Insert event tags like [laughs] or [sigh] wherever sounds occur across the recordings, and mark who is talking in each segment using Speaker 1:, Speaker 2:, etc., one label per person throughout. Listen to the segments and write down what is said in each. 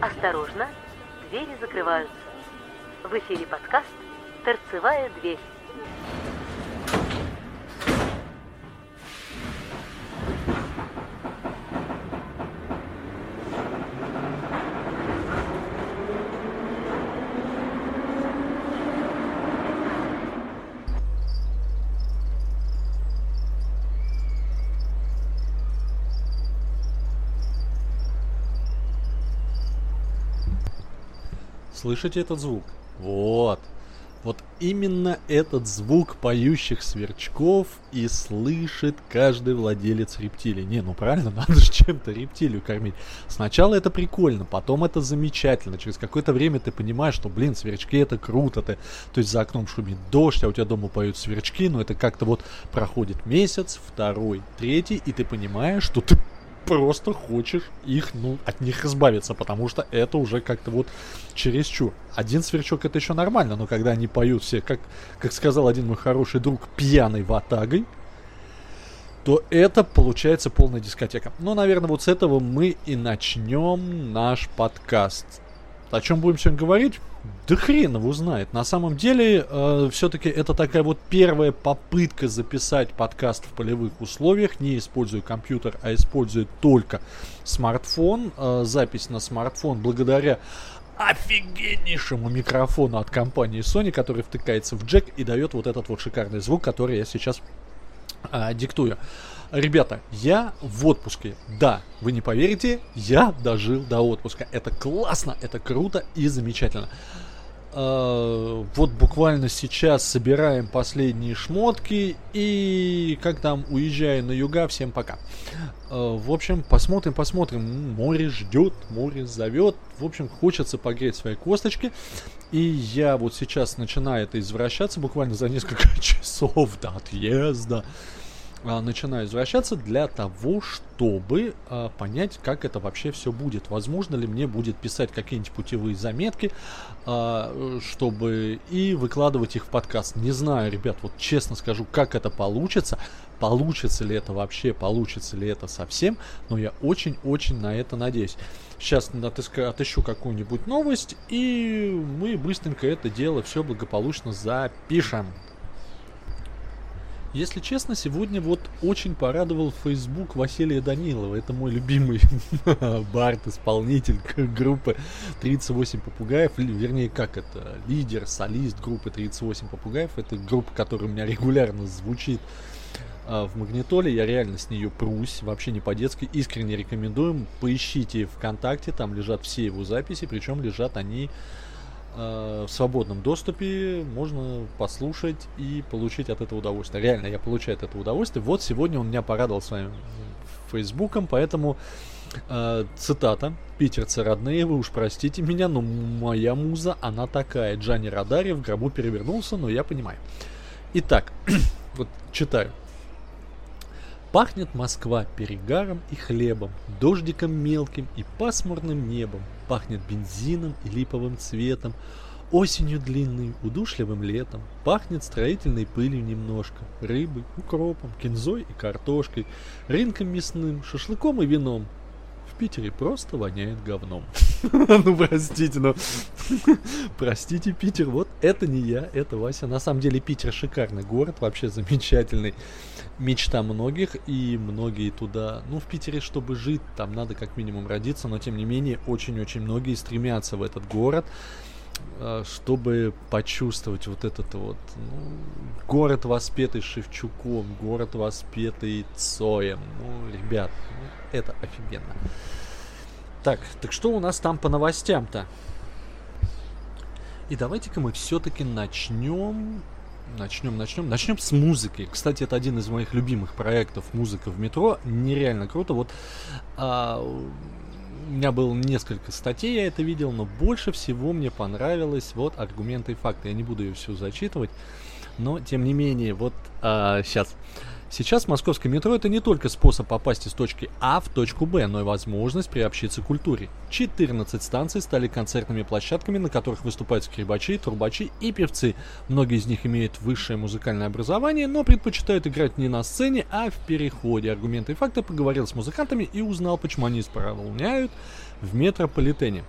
Speaker 1: Осторожно, двери закрываются. В эфире подкаст «Торцевая дверь».
Speaker 2: Слышите этот звук? Вот. Вот именно этот звук поющих сверчков и слышит каждый владелец рептилии. Не, ну правильно, [laughs] надо же чем-то рептилию кормить. Сначала это прикольно, потом это замечательно. Через какое-то время ты понимаешь, что, блин, сверчки это круто. Ты, то есть за окном шумит дождь, а у тебя дома поют сверчки, но это как-то вот проходит месяц, второй, третий, и ты понимаешь, что ты просто хочешь их, ну, от них избавиться, потому что это уже как-то вот чересчур. Один сверчок это еще нормально, но когда они поют все, как, как сказал один мой хороший друг, пьяный ватагой, то это получается полная дискотека. Ну, наверное, вот с этого мы и начнем наш подкаст. О чем будем сегодня говорить? Да хрен его знает. На самом деле, э, все-таки это такая вот первая попытка записать подкаст в полевых условиях, не используя компьютер, а используя только смартфон. Э, запись на смартфон благодаря офигеннейшему микрофону от компании Sony, который втыкается в джек и дает вот этот вот шикарный звук, который я сейчас э, диктую. Ребята, я в отпуске. Да, вы не поверите, я дожил до отпуска. Это классно, это круто и замечательно. Uh, вот буквально сейчас собираем последние шмотки и как там уезжаю на юга, всем пока. Uh, в общем, посмотрим, посмотрим. Море ждет, море зовет. В общем, хочется погреть свои косточки. И я вот сейчас начинаю это извращаться буквально за несколько [laughs] часов до отъезда. А, начинаю извращаться для того, чтобы а, понять, как это вообще все будет. Возможно ли мне будет писать какие-нибудь путевые заметки, а, чтобы и выкладывать их в подкаст. Не знаю, ребят, вот честно скажу, как это получится. Получится ли это вообще, получится ли это совсем, но я очень-очень на это надеюсь. Сейчас отыска, отыщу какую-нибудь новость, и мы быстренько это дело все благополучно запишем. Если честно, сегодня вот очень порадовал Facebook Василия Данилова. Это мой любимый [laughs] бард, исполнитель [laughs] группы 38 попугаев. Вернее, как это? Лидер, солист группы 38 попугаев. Это группа, которая у меня регулярно звучит а, в Магнитоле. Я реально с нее прусь, вообще не по-детски. Искренне рекомендуем. Поищите ВКонтакте, там лежат все его записи, причем лежат они в свободном доступе можно послушать и получить от этого удовольствие. Реально, я получаю от этого удовольствие. Вот сегодня он меня порадовал своим фейсбуком, поэтому э, цитата. Питерцы родные, вы уж простите меня, но моя муза, она такая. Джани Радари в гробу перевернулся, но я понимаю. Итак, [clears throat] вот читаю. Пахнет Москва перегаром и хлебом, дождиком мелким и пасмурным небом. Пахнет бензином и липовым цветом, осенью длинной, удушливым летом. Пахнет строительной пылью немножко, рыбой, укропом, кинзой и картошкой, рынком мясным, шашлыком и вином. Питере просто воняет говном. [laughs] ну, простите, но... [laughs] простите, Питер, вот это не я, это Вася. На самом деле, Питер шикарный город, вообще замечательный. Мечта многих, и многие туда... Ну, в Питере, чтобы жить, там надо как минимум родиться, но, тем не менее, очень-очень многие стремятся в этот город а, чтобы почувствовать вот этот вот ну, город, воспетый Шевчуком, город, воспетый Цоем. Ну, ребят, ну, это офигенно. Так, так что у нас там по новостям-то? И давайте-ка мы все-таки начнем Начнем, начнем. Начнем с музыки. Кстати, это один из моих любимых проектов музыка в метро. Нереально круто. Вот а, у меня было несколько статей, я это видел, но больше всего мне понравилось вот аргументы и факты. Я не буду ее всю зачитывать, но тем не менее, вот а, сейчас. Сейчас московское метро это не только способ попасть из точки А в точку Б, но и возможность приобщиться к культуре. 14 станций стали концертными площадками, на которых выступают скрипачи, трубачи и певцы. Многие из них имеют высшее музыкальное образование, но предпочитают играть не на сцене, а в переходе. Аргументы и факты поговорил с музыкантами и узнал, почему они исполняют в метрополитене.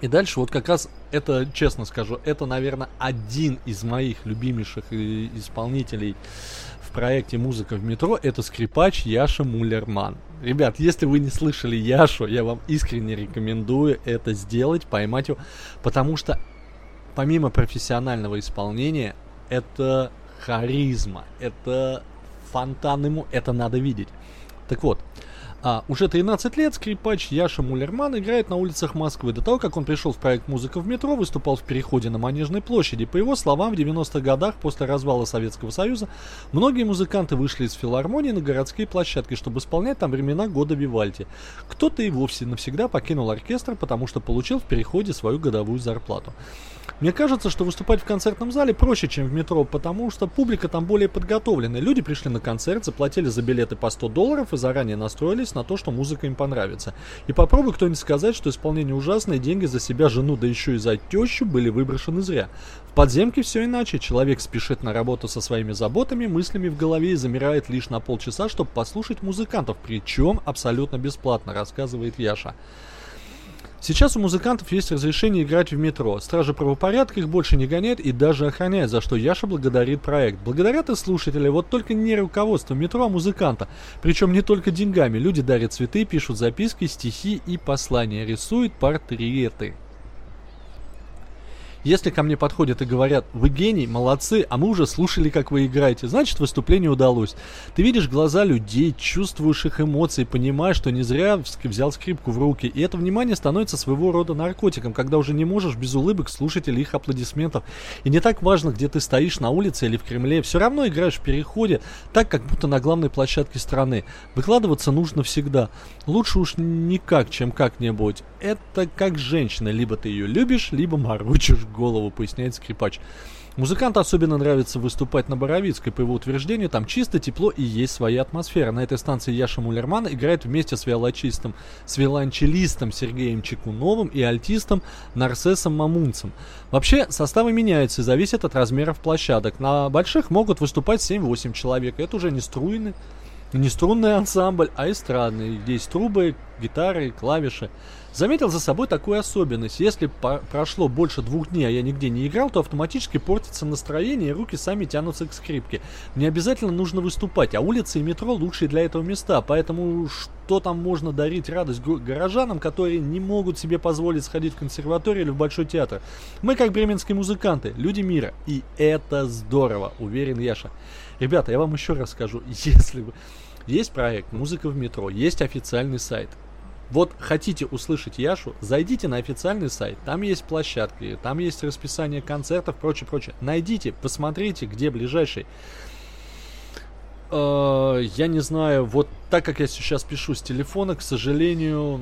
Speaker 2: И дальше вот как раз это, честно скажу, это, наверное, один из моих любимейших э, исполнителей в проекте «Музыка в метро» — это скрипач Яша Муллерман. Ребят, если вы не слышали Яшу, я вам искренне рекомендую это сделать, поймать его, потому что помимо профессионального исполнения, это харизма, это фонтан ему, это надо видеть. Так вот, а, уже 13 лет скрипач Яша Муллерман играет на улицах Москвы. До того, как он пришел в проект «Музыка в метро», выступал в переходе на Манежной площади. По его словам, в 90-х годах, после развала Советского Союза, многие музыканты вышли из филармонии на городские площадки, чтобы исполнять там времена года Вивальди. Кто-то и вовсе навсегда покинул оркестр, потому что получил в переходе свою годовую зарплату. Мне кажется, что выступать в концертном зале проще, чем в метро, потому что публика там более подготовленная. Люди пришли на концерт, заплатили за билеты по 100 долларов и заранее настроились на то, что музыка им понравится. И попробуй кто-нибудь сказать, что исполнение ужасное, деньги за себя, жену, да еще и за тещу были выброшены зря. В подземке все иначе. Человек спешит на работу со своими заботами, мыслями в голове и замирает лишь на полчаса, чтобы послушать музыкантов, причем абсолютно бесплатно, рассказывает Яша. Сейчас у музыкантов есть разрешение играть в метро. Стражи правопорядка их больше не гоняет и даже охраняет, за что Яша благодарит проект. Благодарят и слушатели, вот только не руководство метро, а музыканта. Причем не только деньгами. Люди дарят цветы, пишут записки, стихи и послания, рисуют портреты. Если ко мне подходят и говорят, вы гений, молодцы, а мы уже слушали, как вы играете, значит выступление удалось. Ты видишь глаза людей, чувствуешь их эмоции, понимаешь, что не зря взял скрипку в руки. И это внимание становится своего рода наркотиком, когда уже не можешь без улыбок слушать или их аплодисментов. И не так важно, где ты стоишь, на улице или в Кремле, все равно играешь в переходе, так, как будто на главной площадке страны. Выкладываться нужно всегда. Лучше уж никак, чем как-нибудь. Это как женщина, либо ты ее любишь, либо морочишь голову, поясняет скрипач. Музыканту особенно нравится выступать на Боровицкой. По его утверждению, там чисто, тепло и есть своя атмосфера. На этой станции Яша Мулерман играет вместе с виолончистом, с виолончелистом Сергеем Чекуновым и альтистом Нарсесом Мамунцем. Вообще, составы меняются и зависят от размеров площадок. На больших могут выступать 7-8 человек. Это уже не струйный, не струнный ансамбль, а эстрадный. Здесь трубы, гитары, клавиши. Заметил за собой такую особенность. Если прошло больше двух дней, а я нигде не играл, то автоматически портится настроение, и руки сами тянутся к скрипке. Мне обязательно нужно выступать, а улицы и метро лучшие для этого места. Поэтому что там можно дарить радость горожанам, которые не могут себе позволить сходить в консерваторию или в Большой театр? Мы как бременские музыканты, люди мира. И это здорово, уверен Яша. Ребята, я вам еще раз скажу, [laughs] если вы... Есть проект «Музыка в метро», есть официальный сайт – вот хотите услышать Яшу, зайдите на официальный сайт, там есть площадки, там есть расписание концертов, прочее, прочее. Найдите, посмотрите, где ближайший. Э, я не знаю, вот так как я сейчас пишу с телефона, к сожалению,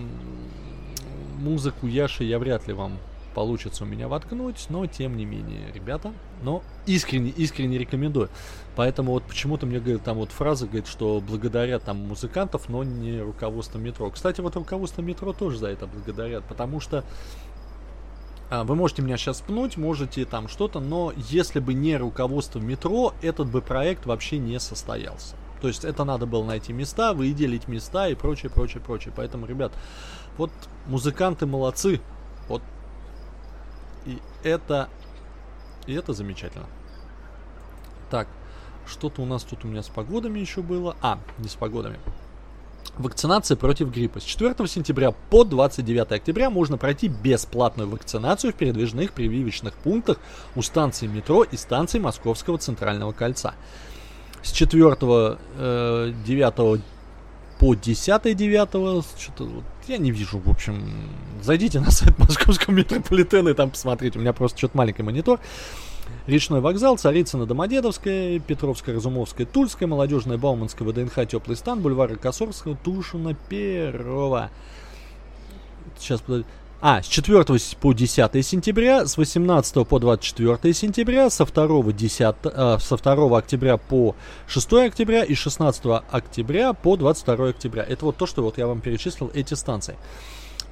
Speaker 2: музыку Яши я вряд ли вам получится у меня воткнуть, но тем не менее, ребята, но искренне, искренне рекомендую. Поэтому вот почему-то мне говорит, там вот фраза говорит, что благодаря там музыкантов, но не руководство метро. Кстати, вот руководство метро тоже за это благодарят, потому что а, вы можете меня сейчас пнуть, можете там что-то, но если бы не руководство метро, этот бы проект вообще не состоялся. То есть это надо было найти места, выделить места и прочее, прочее, прочее. Поэтому, ребят, вот музыканты молодцы. Вот и это... И это замечательно. Так, что-то у нас тут у меня с погодами еще было. А, не с погодами. Вакцинация против гриппа. С 4 сентября по 29 октября можно пройти бесплатную вакцинацию в передвижных прививочных пунктах у станций метро и станций Московского центрального кольца. С 4 э, 9 по 10 9 что-то вот, я не вижу, в общем, зайдите на сайт московского метрополитена и там посмотрите, у меня просто что-то маленький монитор. Речной вокзал, Царицына, Домодедовская, Петровская, Разумовская, Тульская, Молодежная, Бауманская, ВДНХ, Теплый стан, бульвары Косорского, Тушина, Перова. Сейчас, подожди. А, с 4 по 10 сентября, с 18 по 24 сентября, со 2, 10, э, со 2 октября по 6 октября и 16 октября по 22 октября. Это вот то, что вот я вам перечислил, эти станции.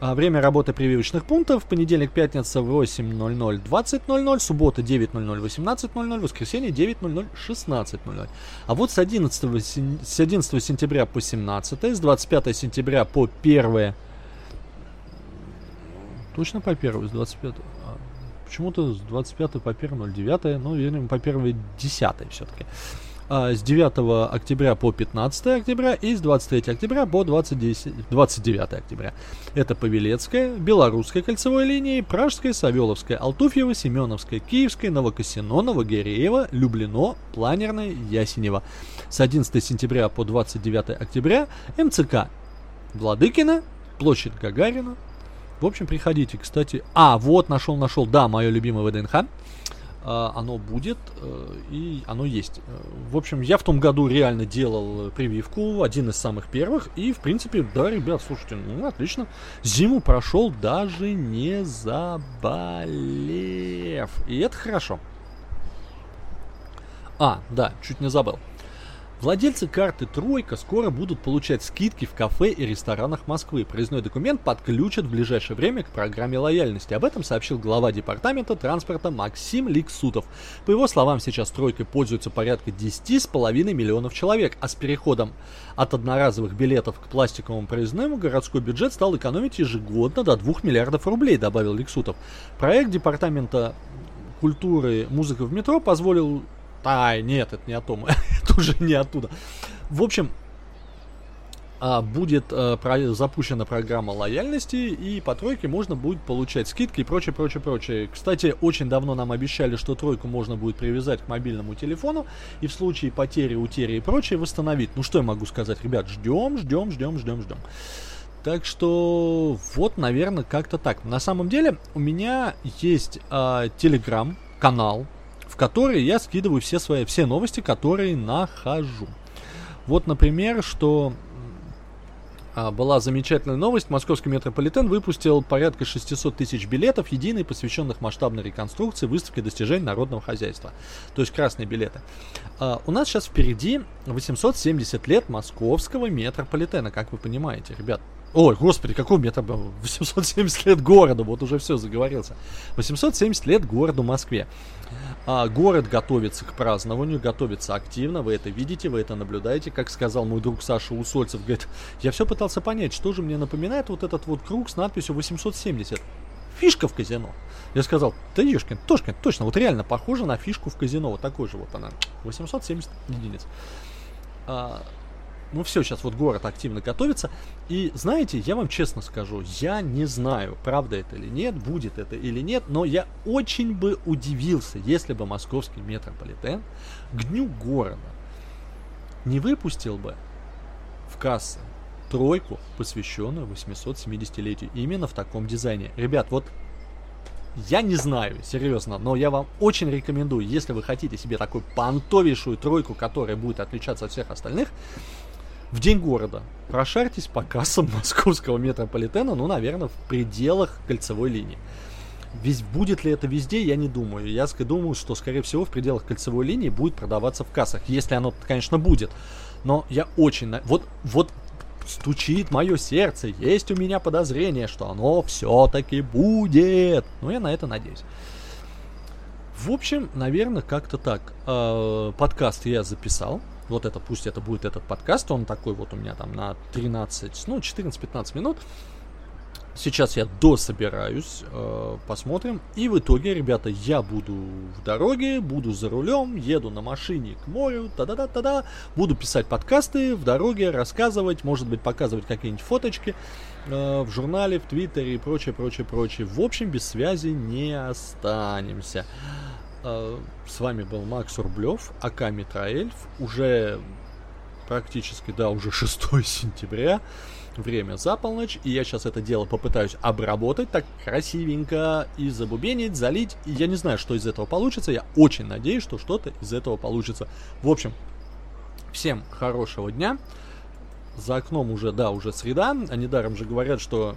Speaker 2: А, время работы прививочных пунктов. Понедельник, пятница 8.00, 20.00, суббота 9.00, 18.00, воскресенье 9.00, 16.00. А вот с 11, с 11 сентября по 17, с 25 сентября по 1 Точно по 1 с 25 а, Почему-то с 25 по 1 09, ну, видимо, по 1 10 все-таки. А, с 9 октября по 15 октября и с 23 октября по 20, 29 октября. Это Павелецкая, Белорусская кольцевой линии, Пражская, Савеловская, Алтуфьева, Семеновская, Киевская, Новокосино, Новогиреево, Люблино, Планерная, Ясенева. С 11 сентября по 29 октября МЦК Владыкина, площадь Гагарина. В общем, приходите. Кстати, а, вот, нашел, нашел, да, мое любимое ВДНХ. А, оно будет э, и оно есть. Э, в общем, я в том году реально делал прививку, один из самых первых, и, в принципе, да, ребят, слушайте, ну, отлично. Зиму прошел даже не заболев. И это хорошо. А, да, чуть не забыл. Владельцы карты «Тройка» скоро будут получать скидки в кафе и ресторанах Москвы. Проездной документ подключат в ближайшее время к программе лояльности. Об этом сообщил глава департамента транспорта Максим Ликсутов. По его словам, сейчас «Тройкой» пользуются порядка 10,5 миллионов человек, а с переходом от одноразовых билетов к пластиковому проездному городской бюджет стал экономить ежегодно до 2 миллиардов рублей, добавил Ликсутов. Проект департамента культуры «Музыка в метро» позволил Ай, нет, это не о том. [laughs] это уже не оттуда. В общем, а, будет а, про, запущена программа лояльности, и по тройке можно будет получать скидки и прочее, прочее, прочее. Кстати, очень давно нам обещали, что тройку можно будет привязать к мобильному телефону, и в случае потери, утери и прочее восстановить. Ну что я могу сказать, ребят, ждем, ждем, ждем, ждем, ждем. Так что вот, наверное, как-то так. На самом деле у меня есть э, канал, в который я скидываю все свои, все новости, которые нахожу. Вот, например, что а, была замечательная новость. Московский метрополитен выпустил порядка 600 тысяч билетов, единый, посвященных масштабной реконструкции выставки достижений народного хозяйства. То есть красные билеты. А, у нас сейчас впереди 870 лет московского метрополитена, как вы понимаете, ребят. Ой, господи, какого метра было? 870 лет города, вот уже все заговорился. 870 лет городу Москве. А, город готовится к празднованию, готовится активно, вы это видите, вы это наблюдаете. Как сказал мой друг Саша Усольцев, говорит, я все пытался понять, что же мне напоминает вот этот вот круг с надписью 870. Фишка в казино. Я сказал, да ешкин, Тошкин, точно, вот реально похоже на фишку в казино. Вот такой же вот она. 870 единиц. А, ну все, сейчас вот город активно готовится. И знаете, я вам честно скажу, я не знаю, правда это или нет, будет это или нет, но я очень бы удивился, если бы московский метрополитен к дню города не выпустил бы в кассы тройку, посвященную 870-летию. Именно в таком дизайне. Ребят, вот я не знаю, серьезно, но я вам очень рекомендую, если вы хотите себе такую понтовейшую тройку, которая будет отличаться от всех остальных, в день города прошарьтесь по кассам [laughs] московского метрополитена, ну, наверное, в пределах кольцевой линии. Ведь будет ли это везде, я не думаю. Я думаю, что, скорее всего, в пределах кольцевой линии будет продаваться в кассах. Если оно, конечно, будет. Но я очень... Вот, вот стучит мое сердце. Есть у меня подозрение, что оно все-таки будет. Но я на это надеюсь. В общем, наверное, как-то так. Э, подкаст я записал вот это, пусть это будет этот подкаст, он такой вот у меня там на 13, ну, 14-15 минут. Сейчас я дособираюсь, э, посмотрим. И в итоге, ребята, я буду в дороге, буду за рулем, еду на машине к морю, та-да-да-та-да. Буду писать подкасты в дороге, рассказывать, может быть, показывать какие-нибудь фоточки э, в журнале, в Твиттере и прочее, прочее, прочее. В общем, без связи не останемся. А, с вами был Макс Рублев, АК Митроэльф. Уже практически, да, уже [laughs] 6 сентября. Время за полночь, и я сейчас это дело попытаюсь обработать так красивенько и забубенить, залить. И я не знаю, что из этого получится. Я очень надеюсь, что что-то из этого получится. В общем, всем хорошего дня. За окном уже, да, уже среда. А недаром же говорят, что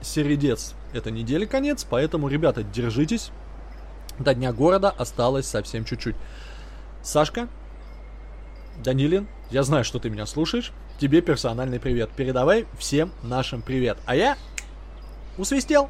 Speaker 2: середец это недели конец. Поэтому, ребята, держитесь. До Дня города осталось совсем чуть-чуть. Сашка, Данилин, я знаю, что ты меня слушаешь. Тебе персональный привет. Передавай всем нашим привет. А я усвистел.